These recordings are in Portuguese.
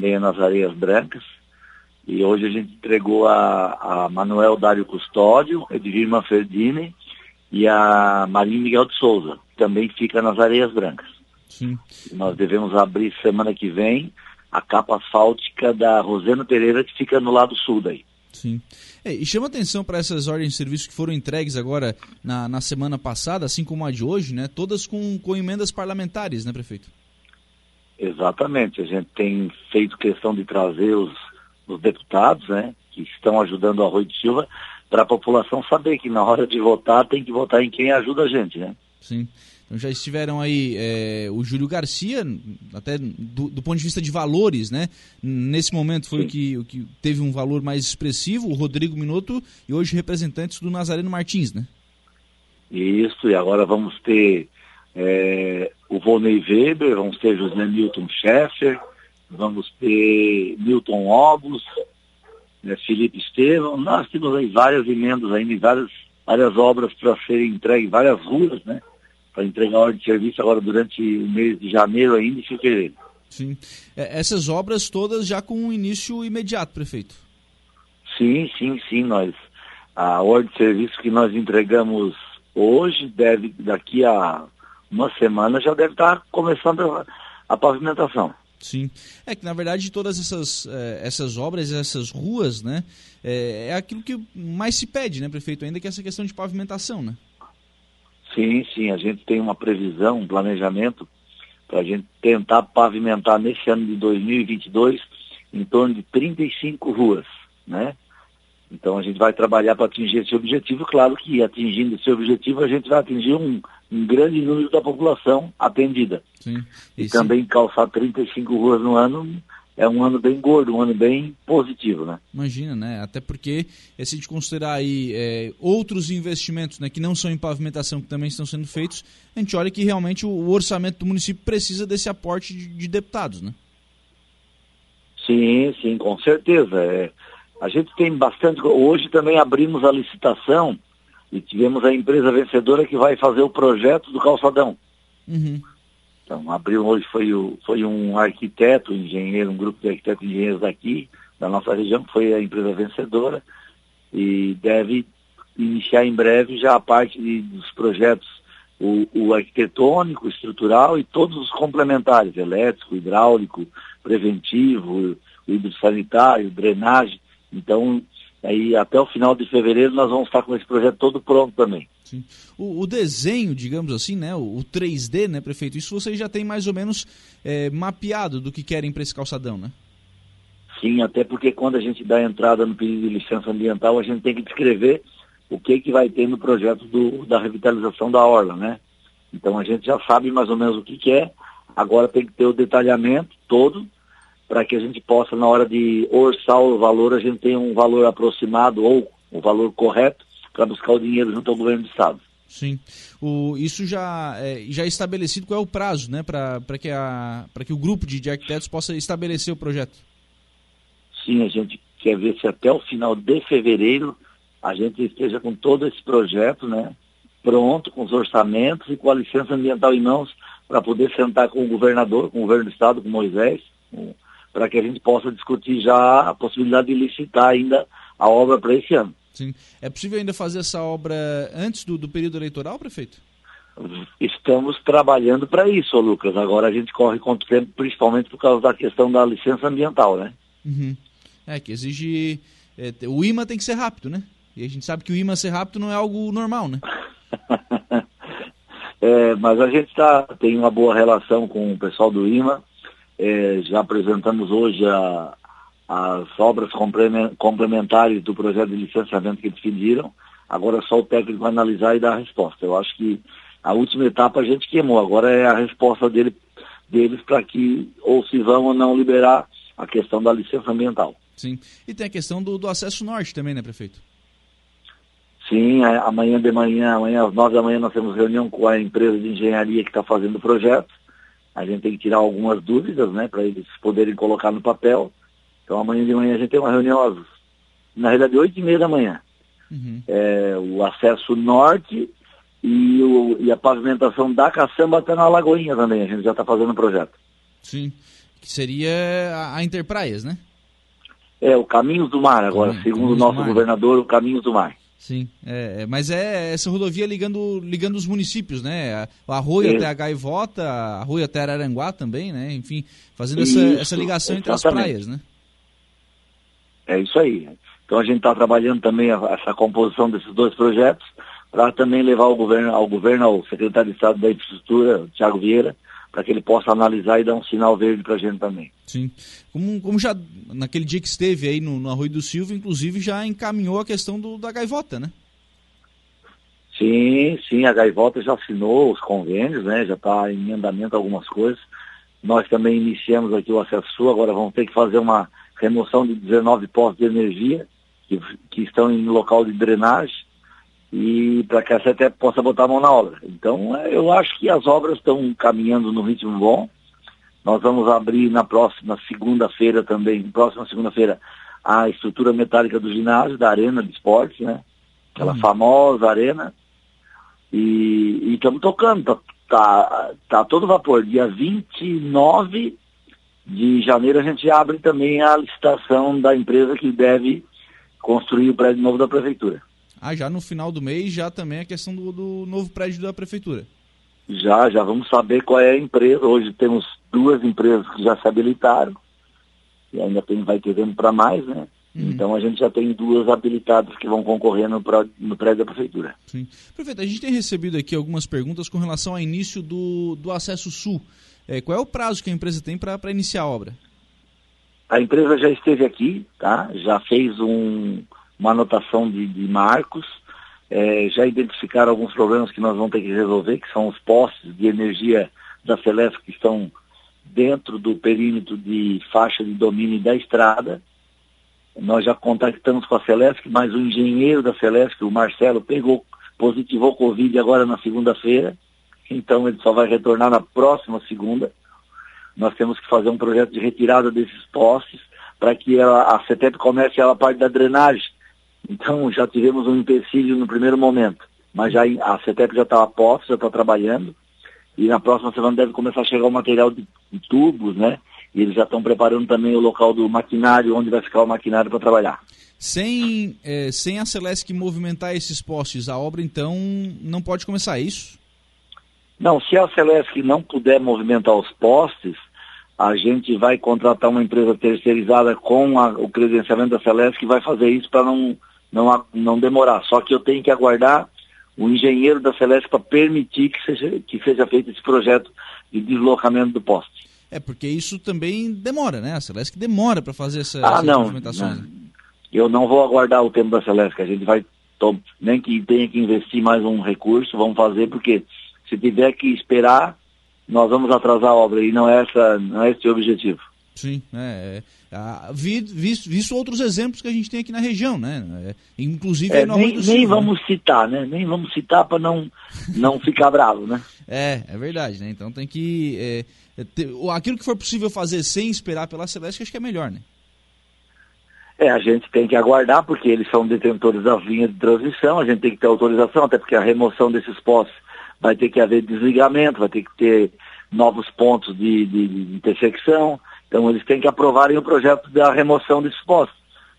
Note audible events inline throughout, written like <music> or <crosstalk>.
também nas Areias Brancas. E hoje a gente entregou a, a Manuel Dário Custódio, Edvir Manfredini e a Marinho Miguel de Souza, que também fica nas Areias Brancas. Sim. Nós devemos abrir semana que vem a capa asfáltica da Rosena Pereira, que fica no lado sul daí. Sim. É, e chama atenção para essas ordens de serviço que foram entregues agora na, na semana passada, assim como a de hoje, né? Todas com, com emendas parlamentares, né, prefeito? Exatamente. A gente tem feito questão de trazer os, os deputados, né, que estão ajudando a Rui de Silva, para a população saber que na hora de votar tem que votar em quem ajuda a gente, né? Sim. Então já estiveram aí é, o Júlio Garcia, até do, do, ponto de vista de valores, né? Nesse momento foi o que, o que teve um valor mais expressivo, o Rodrigo Minuto, e hoje representantes do Nazareno Martins, né? Isso, e agora vamos ter é, o Volney Weber, vamos ter José Milton Scheffer, vamos ter Milton Obus, né, Felipe Estevam, nós temos aí várias emendas ainda, várias, várias obras para serem entregues, várias ruas, né? para entregar a ordem de serviço agora durante o mês de janeiro ainda e fevereiro. Sim. É, essas obras todas já com um início imediato, prefeito? Sim, sim, sim. Nós, a ordem de serviço que nós entregamos hoje deve, daqui a uma semana, já deve estar começando a, a pavimentação. Sim. É que, na verdade, todas essas, eh, essas obras, essas ruas, né, é, é aquilo que mais se pede, né, prefeito, ainda que essa questão de pavimentação, né? Sim, sim, a gente tem uma previsão, um planejamento para a gente tentar pavimentar nesse ano de 2022 em torno de 35 ruas, né? Então a gente vai trabalhar para atingir esse objetivo, claro que atingindo esse objetivo a gente vai atingir um, um grande número da população atendida. Sim. E, e também calçar 35 ruas no ano é um ano bem gordo, um ano bem positivo, né? Imagina, né? Até porque, eh, se a gente considerar aí é, outros investimentos né, que não são em pavimentação, que também estão sendo feitos, a gente olha que realmente o, o orçamento do município precisa desse aporte de, de, deputados, né? Sim, sim, com certeza. É, a gente tem bastante. Hoje também abrimos a licitação e tivemos a empresa vencedora que vai fazer o projeto do calçadão. Uhum. Então, abriu hoje foi, o, foi um arquiteto, engenheiro, um grupo de arquitetos e engenheiros daqui, da nossa região, que foi a empresa vencedora, e deve iniciar em breve já a parte de, dos projetos, o, o arquitetônico, estrutural e todos os complementares, elétrico, hidráulico, preventivo, hidrossanitário, drenagem. Então, aí até o final de fevereiro nós vamos estar com esse projeto todo pronto também. O, o, desenho, digamos assim, né, o, o, 3D, né, prefeito, isso vocês já tem mais ou menos é, mapeado do que querem para esse calçadão, né? Sim, até porque quando a gente dá entrada no pedido de licença ambiental, a gente tem que descrever o que, que vai ter no projeto do, da revitalização da orla, né? Então a gente já sabe mais ou menos o que, que é, agora tem que ter o detalhamento todo para que a gente possa, na hora de orçar o valor, a gente tenha um valor aproximado ou o valor correto para buscar o dinheiro junto ao governo do Estado. Sim. O, isso já é, já é estabelecido qual é o prazo, né, para que, a, que o grupo de, de arquitetos possa estabelecer o projeto? Sim, a gente quer ver se até o final de fevereiro a gente esteja com todo esse projeto, né, pronto, com os orçamentos e com a licença ambiental em mãos para poder sentar com o governador, com o governo do estado, com Moisés, para que a gente possa discutir já a possibilidade de licitar ainda a obra para esse ano. Sim. É possível ainda fazer essa obra antes do, do período eleitoral, prefeito? Estamos trabalhando para isso, Lucas. Agora a gente corre contra o tempo, principalmente por causa da questão da licença ambiental, né? Uhum. É, que exige. É, o IMA tem que ser rápido, né? E a gente sabe que o IMA ser rápido não é algo normal, né? <laughs> é, mas a gente tá, tem uma boa relação com o pessoal do IMA. É, já apresentamos hoje a, as obras complementares do projeto de licenciamento que eles pediram. Agora é só o técnico analisar e dar a resposta. Eu acho que a última etapa a gente queimou. Agora é a resposta dele, deles para que ou se vão ou não liberar a questão da licença ambiental. Sim. E tem a questão do, do acesso norte também, né, prefeito? Sim, é, amanhã de manhã, amanhã às nove da manhã nós temos reunião com a empresa de engenharia que está fazendo o projeto. A gente tem que tirar algumas dúvidas, né, para eles poderem colocar no papel. Então amanhã de manhã a gente tem uma reunião, na realidade, oito e meia da manhã. Uhum. É, o acesso norte e, o, e a pavimentação da caçamba até na Lagoinha também, a gente já está fazendo o projeto. Sim, que seria a, a Interpraias, né? É, o Caminhos do Mar agora, Caminho, segundo o nosso governador, o Caminhos do Mar. Sim, é, é, mas é essa rodovia ligando, ligando os municípios, né? O Arroio até a Gaivota, Arroio até Araranguá também, né? Enfim, fazendo essa, essa ligação exatamente. entre as praias, né? É isso aí. Então a gente está trabalhando também a, essa composição desses dois projetos para também levar ao governo, ao governo, ao secretário de Estado da Infraestrutura, Tiago Vieira, para que ele possa analisar e dar um sinal verde para a gente também. Sim. Como, como já naquele dia que esteve aí no, no Arroio do Silva, inclusive já encaminhou a questão do, da gaivota, né? Sim, sim, a gaivota já assinou os convênios, né? Já está em andamento algumas coisas. Nós também iniciamos aqui o acesso sul, agora vamos ter que fazer uma remoção de 19 postos de energia que, que estão em local de drenagem e para que a CETEP possa botar a mão na obra. Então, é, eu acho que as obras estão caminhando no ritmo bom. Nós vamos abrir na próxima segunda-feira também, próxima segunda-feira, a estrutura metálica do ginásio, da arena de esportes, né? Aquela uhum. famosa arena. E estamos tocando, tá, tá, tá todo vapor. Dia 29 de janeiro a gente abre também a licitação da empresa que deve construir o prédio novo da prefeitura. Ah, já no final do mês, já também a questão do, do novo prédio da prefeitura. Já, já vamos saber qual é a empresa. Hoje temos duas empresas que já se habilitaram. E ainda tem, vai ter vendo para mais, né? Uhum. Então a gente já tem duas habilitadas que vão concorrer no, no prédio da prefeitura. Sim. Prefeito, a gente tem recebido aqui algumas perguntas com relação ao início do, do acesso sul. É, qual é o prazo que a empresa tem para iniciar a obra? A empresa já esteve aqui, tá? Já fez um, uma anotação de, de marcos, é, já identificaram alguns problemas que nós vamos ter que resolver, que são os postes de energia da Celeste que estão dentro do perímetro de faixa de domínio da estrada. Nós já contactamos com a Celeste, mas o engenheiro da Celeste, o Marcelo, pegou, positivou Covid agora na segunda-feira, então ele só vai retornar na próxima segunda. Nós temos que fazer um projeto de retirada desses postes para que ela, a CETEP comece a parte da drenagem então já tivemos um empecilho no primeiro momento, mas já a CETEP já está a posto, já está trabalhando, e na próxima semana deve começar a chegar o material de, de tubos, né? E eles já estão preparando também o local do maquinário, onde vai ficar o maquinário para trabalhar. Sem, é, sem a Celesc movimentar esses postes, a obra então não pode começar, é isso? Não, se a Celesc não puder movimentar os postes, a gente vai contratar uma empresa terceirizada com a, o credenciamento da Celeste que vai fazer isso para não, não, não demorar. Só que eu tenho que aguardar o engenheiro da Celeste para permitir que seja, que seja feito esse projeto de deslocamento do poste. É, porque isso também demora, né? A Celeste demora para fazer essa, ah, essas não, movimentações. Não. Eu não vou aguardar o tempo da Celeste, a gente vai, nem que tenha que investir mais um recurso, vamos fazer, porque se tiver que esperar, nós vamos atrasar a obra e não é, essa, não é esse o objetivo. Sim, é, é, visto, visto, outros exemplos que a gente tem aqui na região, né? É, inclusive é, nem, nem né? vamos né? citar, né? Nem vamos citar para não, não ficar bravo, né? É, é verdade, né? Então tem que. É, é ter, aquilo que for possível fazer sem esperar pela Celeste, acho que é melhor, né? É, a gente tem que aguardar, porque eles são detentores da linha de transição, a gente tem que ter autorização, até porque a remoção desses postos vai ter que haver desligamento, vai ter que ter novos pontos de, de, de intersecção. Então eles têm que aprovarem o projeto da remoção desses postos.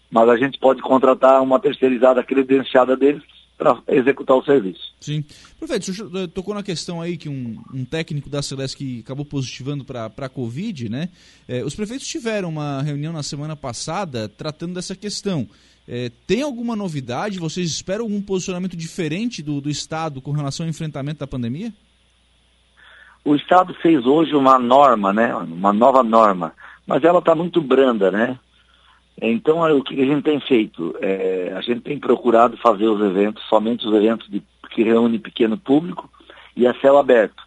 Mas a gente pode contratar uma terceirizada credenciada deles para executar o serviço. Sim. Prefeito, o senhor tocou na questão aí que um, um técnico da Celeste que acabou positivando para a Covid, né? É, os prefeitos tiveram uma reunião na semana passada tratando dessa questão. É, tem alguma novidade? Vocês esperam algum posicionamento diferente do, do Estado com relação ao enfrentamento da pandemia? O Estado fez hoje uma norma, né? Uma nova norma, mas ela está muito branda, né? Então, o que a gente tem feito? É, a gente tem procurado fazer os eventos, somente os eventos de, que reúnem pequeno público e a céu aberto.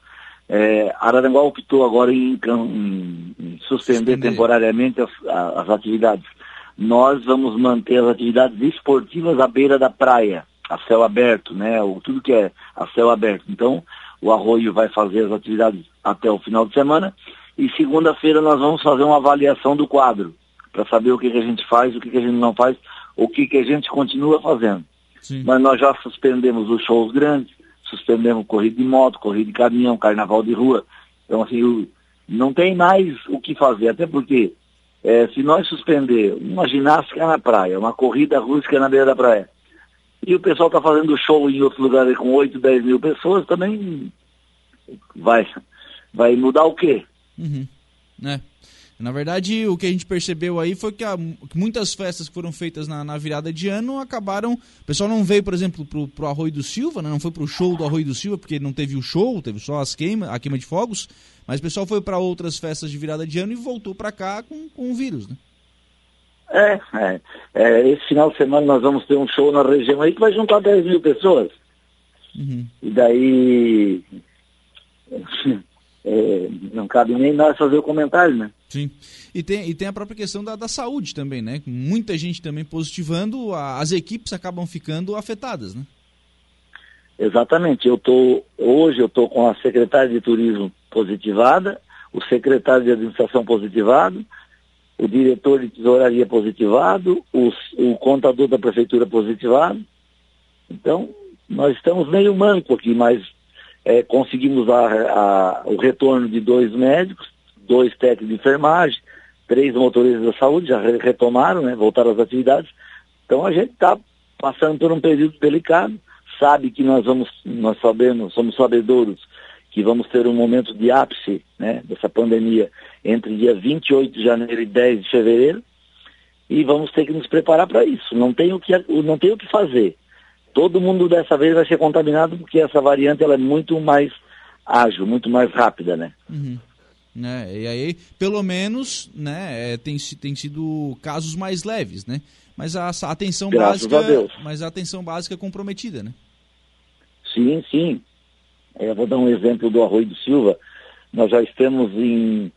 É, Araranguá optou agora em, em, em suspender, suspender, temporariamente as, as atividades nós vamos manter as atividades esportivas à beira da praia, a céu aberto, né? O, tudo que é a céu aberto. Então, o Arroio vai fazer as atividades até o final de semana e segunda-feira nós vamos fazer uma avaliação do quadro para saber o que, que, a gente faz, o que, que, a gente não faz, o que, que a gente continua fazendo. Sim. Mas nós já suspendemos os shows grandes, suspendemos corrida de moto, corrida de caminhão, carnaval de rua. Então, assim, não tem mais o que fazer, até porque é, se nós suspender uma ginástica na praia, uma corrida rústica na beira da praia, e o pessoal está fazendo show em outro lugar com 8, 10 mil pessoas, também vai, vai mudar o quê? Uhum. É. Na verdade, o que a gente percebeu aí foi que, a, que muitas festas que foram feitas na, na, virada de ano acabaram. O pessoal não veio, por exemplo, pro, pro Arroio do Silva, né? não foi pro show do Arroio do Silva, porque não teve o show, teve só as queima, a queima de fogos. Mas o pessoal foi para outras festas de virada de ano e voltou para cá com, com o vírus, né? É, é, é, Esse final de semana nós vamos ter um show na região aí que vai juntar 10 mil pessoas. Uhum. E daí. É, não cabe nem nós fazer o comentário, né? Sim. E tem, e tem a própria questão da, da saúde também, né? Muita gente também positivando, a, as equipes acabam ficando afetadas, né? Exatamente. Eu tô, hoje eu estou com a secretária de turismo positivada, o secretário de administração positivado, o diretor de tesouraria positivado, o, o contador da prefeitura positivado. Então, nós estamos meio manco aqui, mas é, conseguimos a, a, o retorno de dois médicos, dois técnicos de enfermagem, três motoristas da saúde, já retomaram, né, voltaram às atividades. Então a gente está passando por um período delicado, sabe que nós vamos, nós sabemos, somos sabedores que vamos ter um momento de ápice né, dessa pandemia entre dia 28 de janeiro e 10 de fevereiro, e vamos ter que nos preparar para isso. Não tem o que, não tem o que fazer todo mundo dessa vez vai ser contaminado porque essa variante ela é muito mais ágil, muito mais rápida, né? Uhum. É, e aí, pelo menos, né, é, tem, tem sido casos mais leves, né? Mas a, a atenção Graças básica, a mas a atenção básica é comprometida, né? Sim, sim. É, eu vou dar um exemplo do Arroio do Silva. Nós já estamos em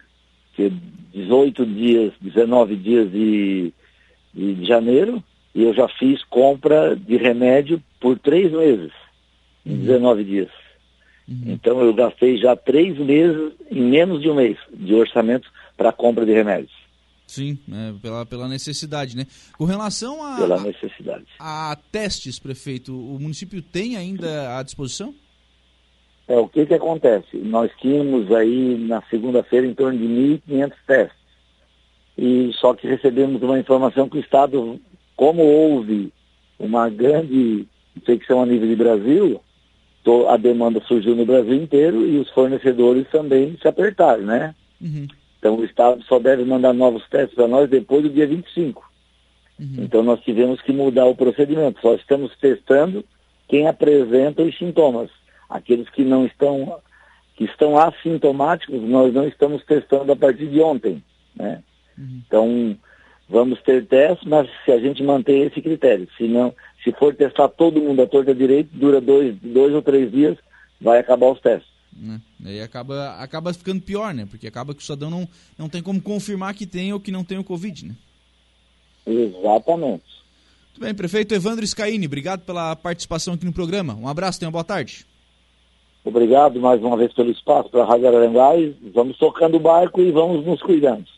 18 dias, 19 dias de, de janeiro, e eu já fiz compra de remédio por três meses, em uhum. 19 dias. Uhum. Então eu gastei já três meses em menos de um mês de orçamento para compra de remédios. Sim, né, pela, pela necessidade, né? Com relação a, pela necessidade. a, a testes, prefeito, o município tem ainda à disposição? É, o que que acontece? Nós tínhamos aí na segunda-feira em torno de 1.500 testes. E só que recebemos uma informação que o Estado como houve uma grande infecção a nível de Brasil, a demanda surgiu no Brasil inteiro e os fornecedores também se apertaram, né? Uhum. Então o Estado só deve mandar novos testes para nós depois do dia 25. Uhum. Então nós tivemos que mudar o procedimento. Só estamos testando quem apresenta os sintomas. Aqueles que não estão, que estão assintomáticos, nós não estamos testando a partir de ontem, né? Uhum. Então vamos ter testes, mas se a gente manter esse critério. Se não, se for testar todo mundo a torta direito, dura dois, dois ou três dias, vai acabar os testes. Né? Aí acaba, acaba ficando pior, né? Porque acaba que o cidadão não, não tem como confirmar que tem ou que não tem o Covid, né? Exatamente. Muito bem, prefeito Evandro Scaini, obrigado pela participação aqui no programa. Um abraço, tenha uma boa tarde. Obrigado mais uma vez pelo espaço para a Rádio Aranguai. Vamos tocando o barco e vamos nos cuidando.